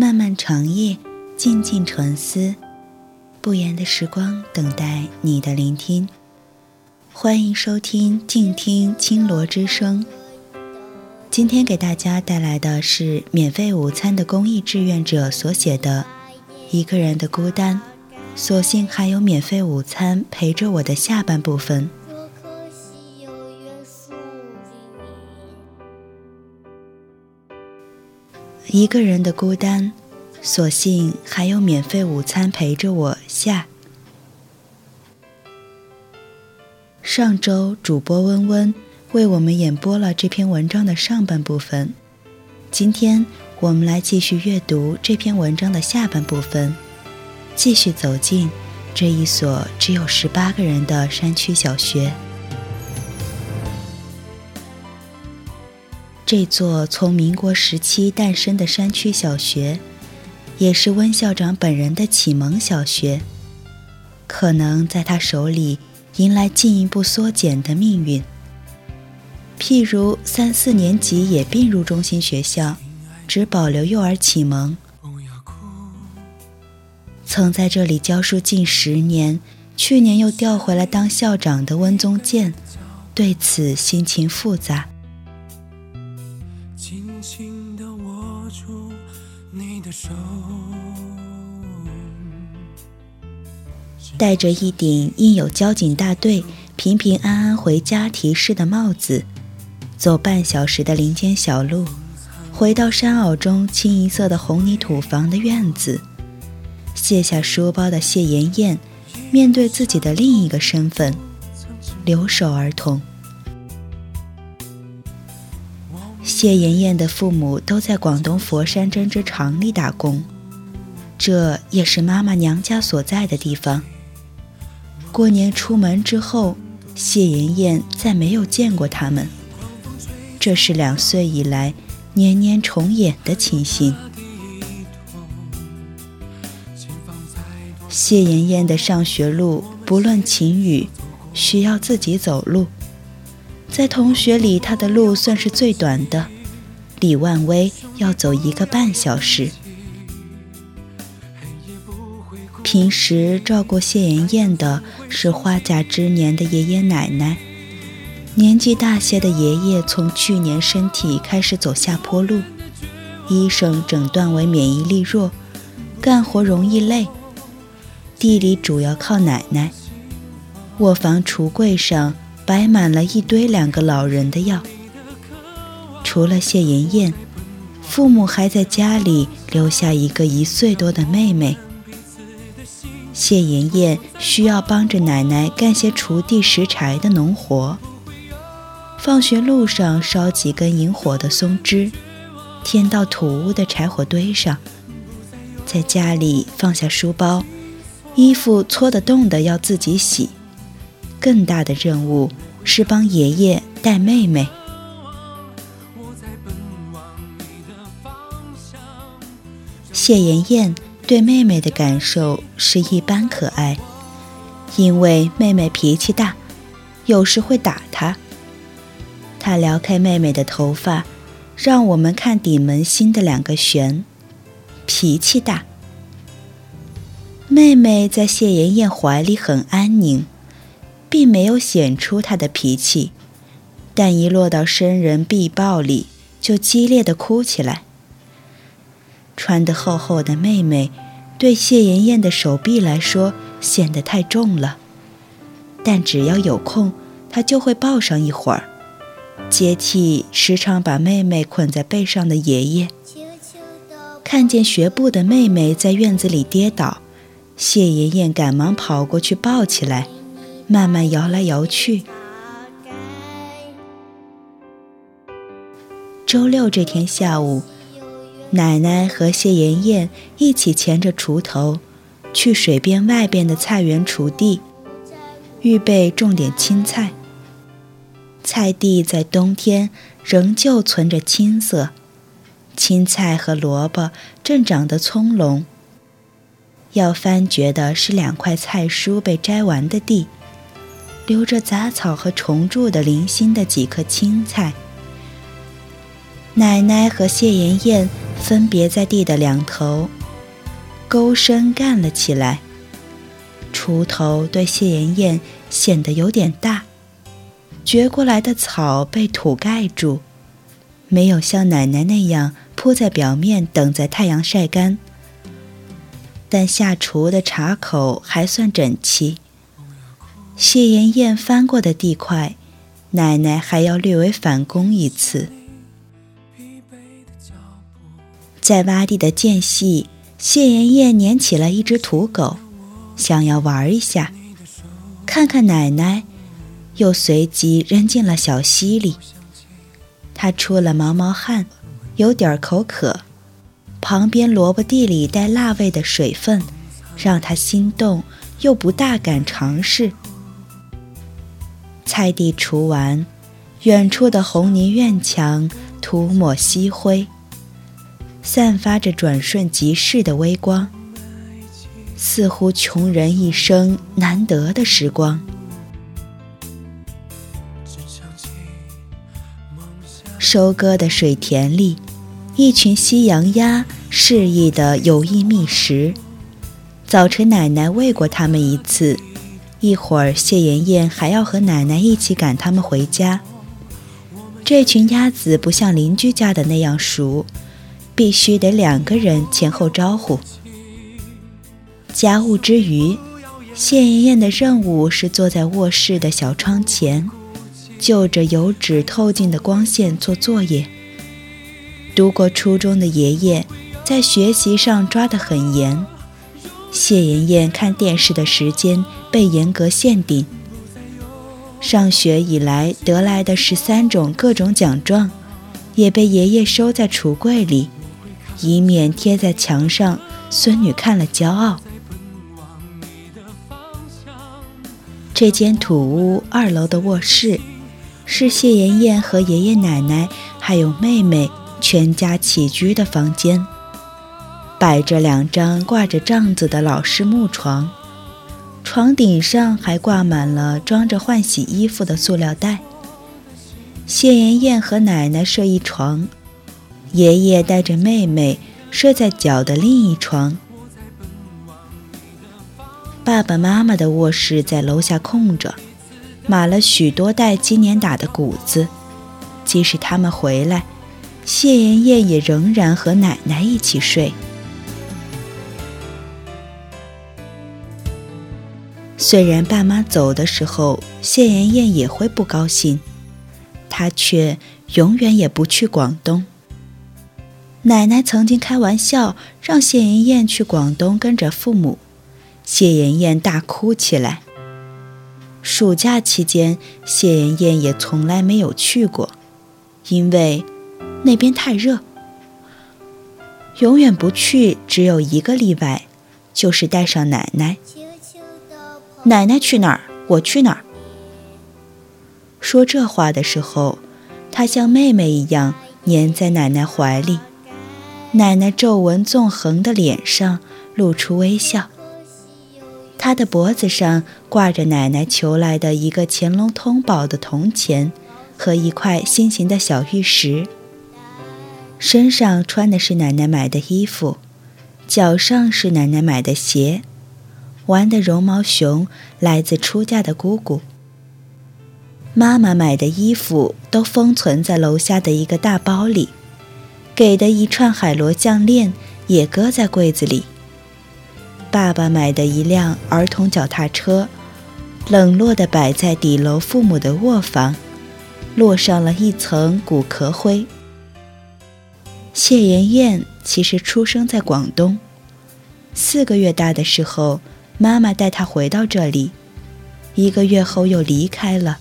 漫漫长夜，静静沉思，不言的时光等待你的聆听。欢迎收听静听青罗之声。今天给大家带来的是免费午餐的公益志愿者所写的《一个人的孤单》，所幸还有免费午餐陪着我的下半部分。一个人的孤单，所幸还有免费午餐陪着我。下上周主播温温为我们演播了这篇文章的上半部分，今天我们来继续阅读这篇文章的下半部分，继续走进这一所只有十八个人的山区小学。这座从民国时期诞生的山区小学，也是温校长本人的启蒙小学，可能在他手里迎来进一步缩减的命运。譬如三四年级也并入中心学校，只保留幼儿启蒙。曾在这里教书近十年，去年又调回来当校长的温宗建，对此心情复杂。戴着一顶印有交警大队“平平安安回家”提示的帽子，走半小时的林间小路，回到山坳中清一色的红泥土房的院子，卸下书包的谢妍妍，面对自己的另一个身份——留守儿童。谢妍妍的父母都在广东佛山针织厂里打工，这也是妈妈娘家所在的地方。过年出门之后，谢妍妍再没有见过他们。这是两岁以来年年重演的情形。谢妍妍的上学路不论晴雨，需要自己走路。在同学里，她的路算是最短的。李万威要走一个半小时。平时照顾谢妍妍的是花甲之年的爷爷奶奶，年纪大些的爷爷从去年身体开始走下坡路，医生诊断为免疫力弱，干活容易累。地里主要靠奶奶，卧房橱柜上摆满了一堆两个老人的药。除了谢妍妍，父母还在家里留下一个一岁多的妹妹。谢妍妍需要帮着奶奶干些锄地拾柴的农活，放学路上烧几根引火的松枝，添到土屋的柴火堆上。在家里放下书包，衣服搓得动的要自己洗。更大的任务是帮爷爷带妹妹。谢妍妍。对妹妹的感受是一般可爱，因为妹妹脾气大，有时会打她。她撩开妹妹的头发，让我们看顶门心的两个旋，脾气大。妹妹在谢妍妍怀里很安宁，并没有显出她的脾气，但一落到生人臂抱里，就激烈的哭起来。穿得厚厚的妹妹，对谢妍妍的手臂来说显得太重了。但只要有空，她就会抱上一会儿，接替时常把妹妹捆在背上的爷爷。看见学步的妹妹在院子里跌倒，谢妍妍赶忙跑过去抱起来，慢慢摇来摇去。周六这天下午。奶奶和谢妍妍一起牵着锄头，去水边外边的菜园锄地，预备种点青菜。菜地在冬天仍旧存着青色，青菜和萝卜正长得葱茏。要翻掘的是两块菜蔬被摘完的地，留着杂草和虫蛀的零星的几颗青菜。奶奶和谢妍妍。分别在地的两头，勾身干了起来。锄头对谢妍妍显得有点大，掘过来的草被土盖住，没有像奶奶那样铺在表面等在太阳晒干。但下厨的茶口还算整齐。谢妍妍翻过的地块，奶奶还要略微返工一次。在洼地的间隙，谢妍妍撵起了一只土狗，想要玩一下，看看奶奶，又随即扔进了小溪里。她出了毛毛汗，有点口渴。旁边萝卜地里带辣味的水分，让他心动，又不大敢尝试。菜地除完，远处的红泥院墙涂抹夕灰，散发着转瞬即逝的微光，似乎穷人一生难得的时光。收割的水田里。一群西洋鸭适意的有意觅食。早晨奶奶喂过它们一次，一会儿谢妍妍还要和奶奶一起赶它们回家。这群鸭子不像邻居家的那样熟，必须得两个人前后招呼。家务之余，谢妍妍的任务是坐在卧室的小窗前，就着油纸透进的光线做作业。读过初中的爷爷，在学习上抓得很严。谢妍妍看电视的时间被严格限定。上学以来得来的十三种各种奖状，也被爷爷收在橱柜里，以免贴在墙上，孙女看了骄傲。这间土屋二楼的卧室，是谢妍妍和爷爷奶奶还有妹妹。全家起居的房间，摆着两张挂着帐子的老式木床，床顶上还挂满了装着换洗衣服的塑料袋。谢妍妍和奶奶睡一床，爷爷带着妹妹睡在脚的另一床。爸爸妈妈的卧室在楼下空着，码了许多袋今年打的谷子，即使他们回来。谢妍妍也仍然和奶奶一起睡。虽然爸妈走的时候，谢妍妍也会不高兴，她却永远也不去广东。奶奶曾经开玩笑让谢妍妍去广东跟着父母，谢妍妍大哭起来。暑假期间，谢妍妍也从来没有去过，因为。那边太热，永远不去。只有一个例外，就是带上奶奶。奶奶去哪儿，我去哪儿。说这话的时候，他像妹妹一样粘在奶奶怀里。奶奶皱纹纵横的脸上露出微笑。她的脖子上挂着奶奶求来的一个乾隆通宝的铜钱和一块心形的小玉石。身上穿的是奶奶买的衣服，脚上是奶奶买的鞋，玩的绒毛熊来自出嫁的姑姑。妈妈买的衣服都封存在楼下的一个大包里，给的一串海螺项链也搁在柜子里。爸爸买的一辆儿童脚踏车，冷落地摆在底楼父母的卧房，落上了一层骨壳灰。谢妍妍其实出生在广东，四个月大的时候，妈妈带她回到这里，一个月后又离开了。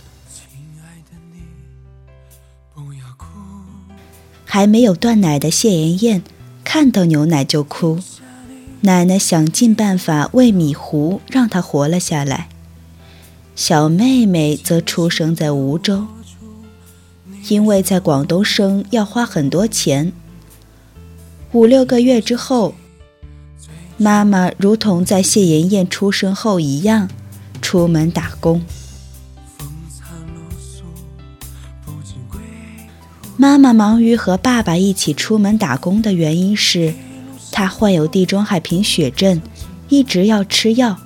还没有断奶的谢妍妍看到牛奶就哭，奶奶想尽办法喂米糊，让她活了下来。小妹妹则出生在梧州，因为在广东生要花很多钱。五六个月之后，妈妈如同在谢妍妍出生后一样，出门打工。妈妈忙于和爸爸一起出门打工的原因是，她患有地中海贫血症，一直要吃药，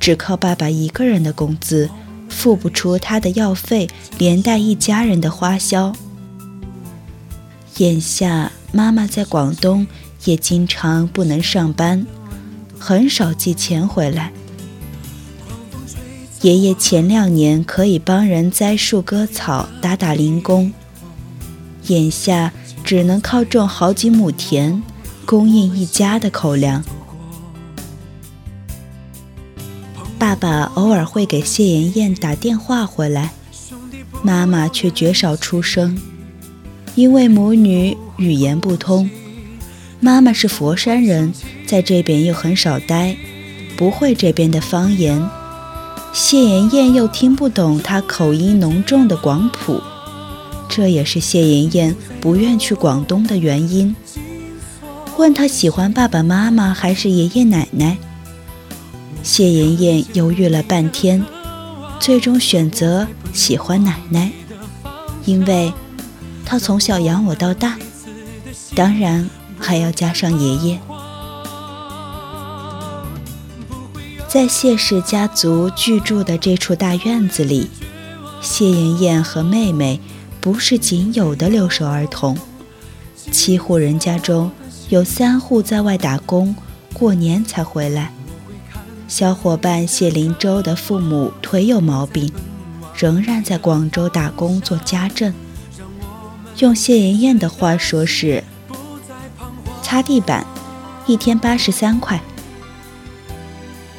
只靠爸爸一个人的工资，付不出他的药费，连带一家人的花销。眼下妈妈在广东，也经常不能上班，很少寄钱回来。爷爷前两年可以帮人栽树割草，打打零工。眼下只能靠种好几亩田，供应一家的口粮。爸爸偶尔会给谢妍妍打电话回来，妈妈却绝少出声，因为母女语言不通。妈妈是佛山人，在这边又很少待，不会这边的方言。谢妍妍又听不懂她口音浓重的广普。这也是谢妍妍不愿去广东的原因。问她喜欢爸爸妈妈还是爷爷奶奶，谢妍妍犹豫了半天，最终选择喜欢奶奶，因为她从小养我到大，当然还要加上爷爷。在谢氏家族居住的这处大院子里，谢妍妍和妹妹。不是仅有的留守儿童，七户人家中有三户在外打工，过年才回来。小伙伴谢林洲的父母腿有毛病，仍然在广州打工做家政。用谢妍妍的话说是擦地板，一天八十三块。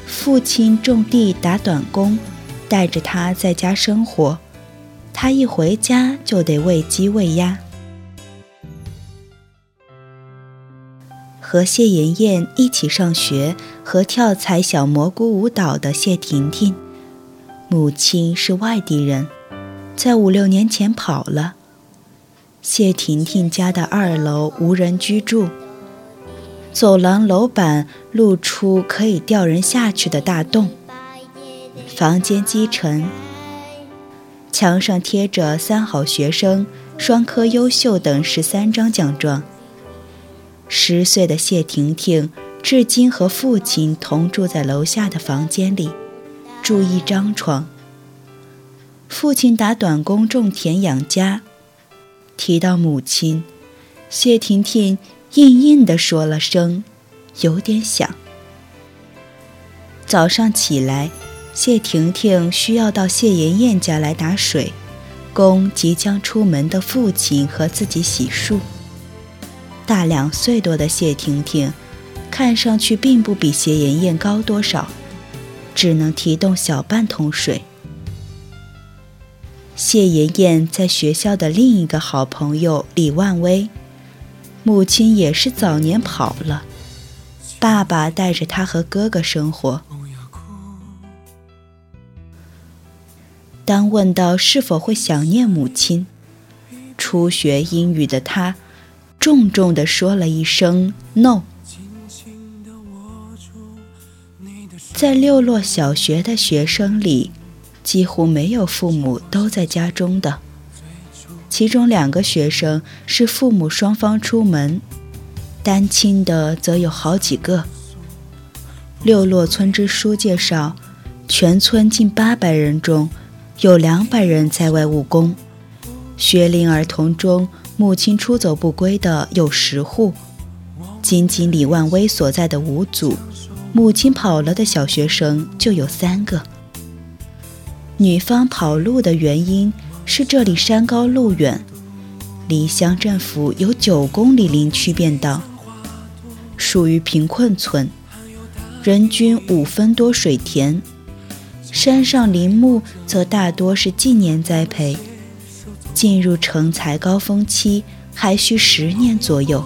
父亲种地打短工，带着他在家生活。他一回家就得喂鸡喂鸭。和谢妍妍一起上学和跳踩小蘑菇舞蹈的谢婷婷，母亲是外地人，在五六年前跑了。谢婷婷家的二楼无人居住，走廊楼板露出可以吊人下去的大洞，房间积尘。墙上贴着“三好学生”“双科优秀”等十三张奖状。十岁的谢婷婷至今和父亲同住在楼下的房间里，住一张床。父亲打短工种田养家。提到母亲，谢婷婷硬硬地说了声：“有点想。”早上起来。谢婷婷需要到谢妍妍家来打水，供即将出门的父亲和自己洗漱。大两岁多的谢婷婷，看上去并不比谢妍妍高多少，只能提动小半桶水。谢妍妍在学校的另一个好朋友李万威，母亲也是早年跑了，爸爸带着他和哥哥生活。当问到是否会想念母亲，初学英语的他，重重地说了一声 “no”。在六洛小学的学生里，几乎没有父母都在家中的，其中两个学生是父母双方出门，单亲的则有好几个。六洛村支书介绍，全村近八百人中。有两百人在外务工，学龄儿童中母亲出走不归的有十户。仅仅李万威所在的五组，母亲跑了的小学生就有三个。女方跑路的原因是这里山高路远，离乡政府有九公里林区便道，属于贫困村，人均五分多水田。山上林木则大多是近年栽培，进入成材高峰期还需十年左右。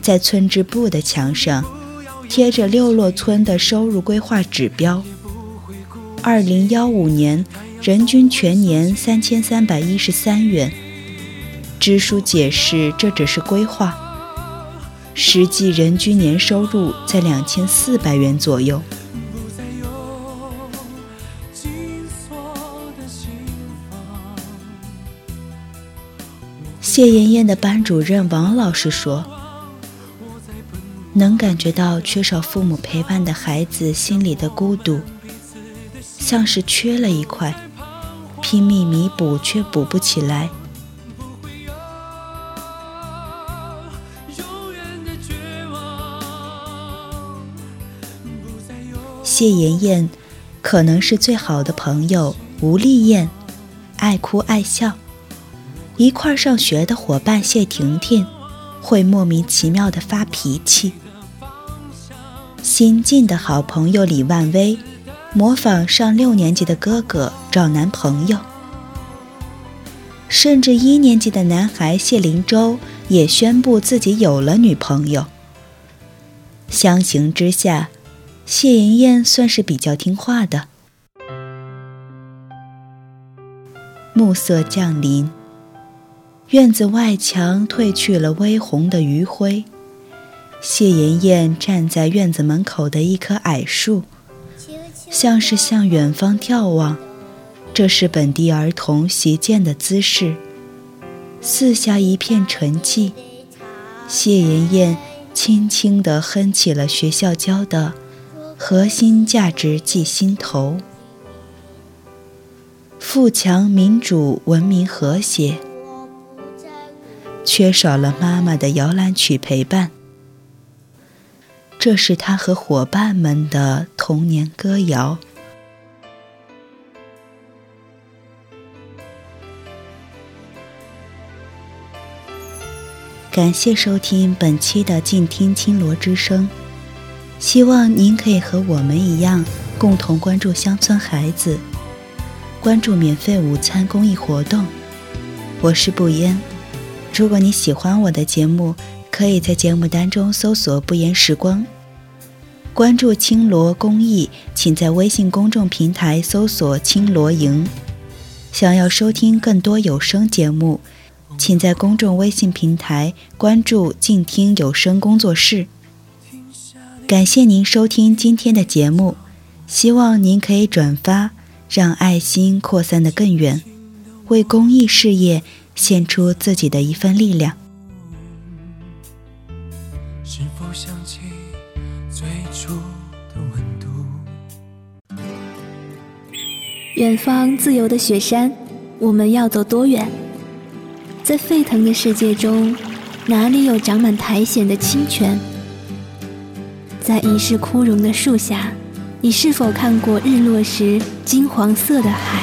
在村支部的墙上贴着六洛村的收入规划指标：二零幺五年人均全年三千三百一十三元。支书解释，这只是规划，实际人均年收入在两千四百元左右。谢妍妍的班主任王老师说：“能感觉到缺少父母陪伴的孩子心里的孤独，像是缺了一块，拼命弥补却补不起来。”谢妍妍可能是最好的朋友吴丽艳，爱哭爱笑。一块上学的伙伴谢婷婷，会莫名其妙的发脾气。新晋的好朋友李万威，模仿上六年级的哥哥找男朋友。甚至一年级的男孩谢林洲也宣布自己有了女朋友。相形之下，谢妍妍算是比较听话的。暮色降临。院子外墙褪去了微红的余晖，谢妍妍站在院子门口的一棵矮树，像是向远方眺望。这是本地儿童习见的姿势。四下一片沉寂，谢妍妍轻轻地哼起了学校教的核心价值记心头：富强、民主、文明、和谐。缺少了妈妈的摇篮曲陪伴，这是他和伙伴们的童年歌谣。感谢收听本期的静听青罗之声，希望您可以和我们一样，共同关注乡村孩子，关注免费午餐公益活动。我是不烟。如果你喜欢我的节目，可以在节目当中搜索“不言时光”，关注青罗公益，请在微信公众平台搜索“青罗营”。想要收听更多有声节目，请在公众微信平台关注“静听有声工作室”。感谢您收听今天的节目，希望您可以转发，让爱心扩散得更远，为公益事业。献出自己的一份力量。是否想起最初的温度？远方自由的雪山，我们要走多远？在沸腾的世界中，哪里有长满苔藓的清泉？在已是枯荣的树下，你是否看过日落时金黄色的海？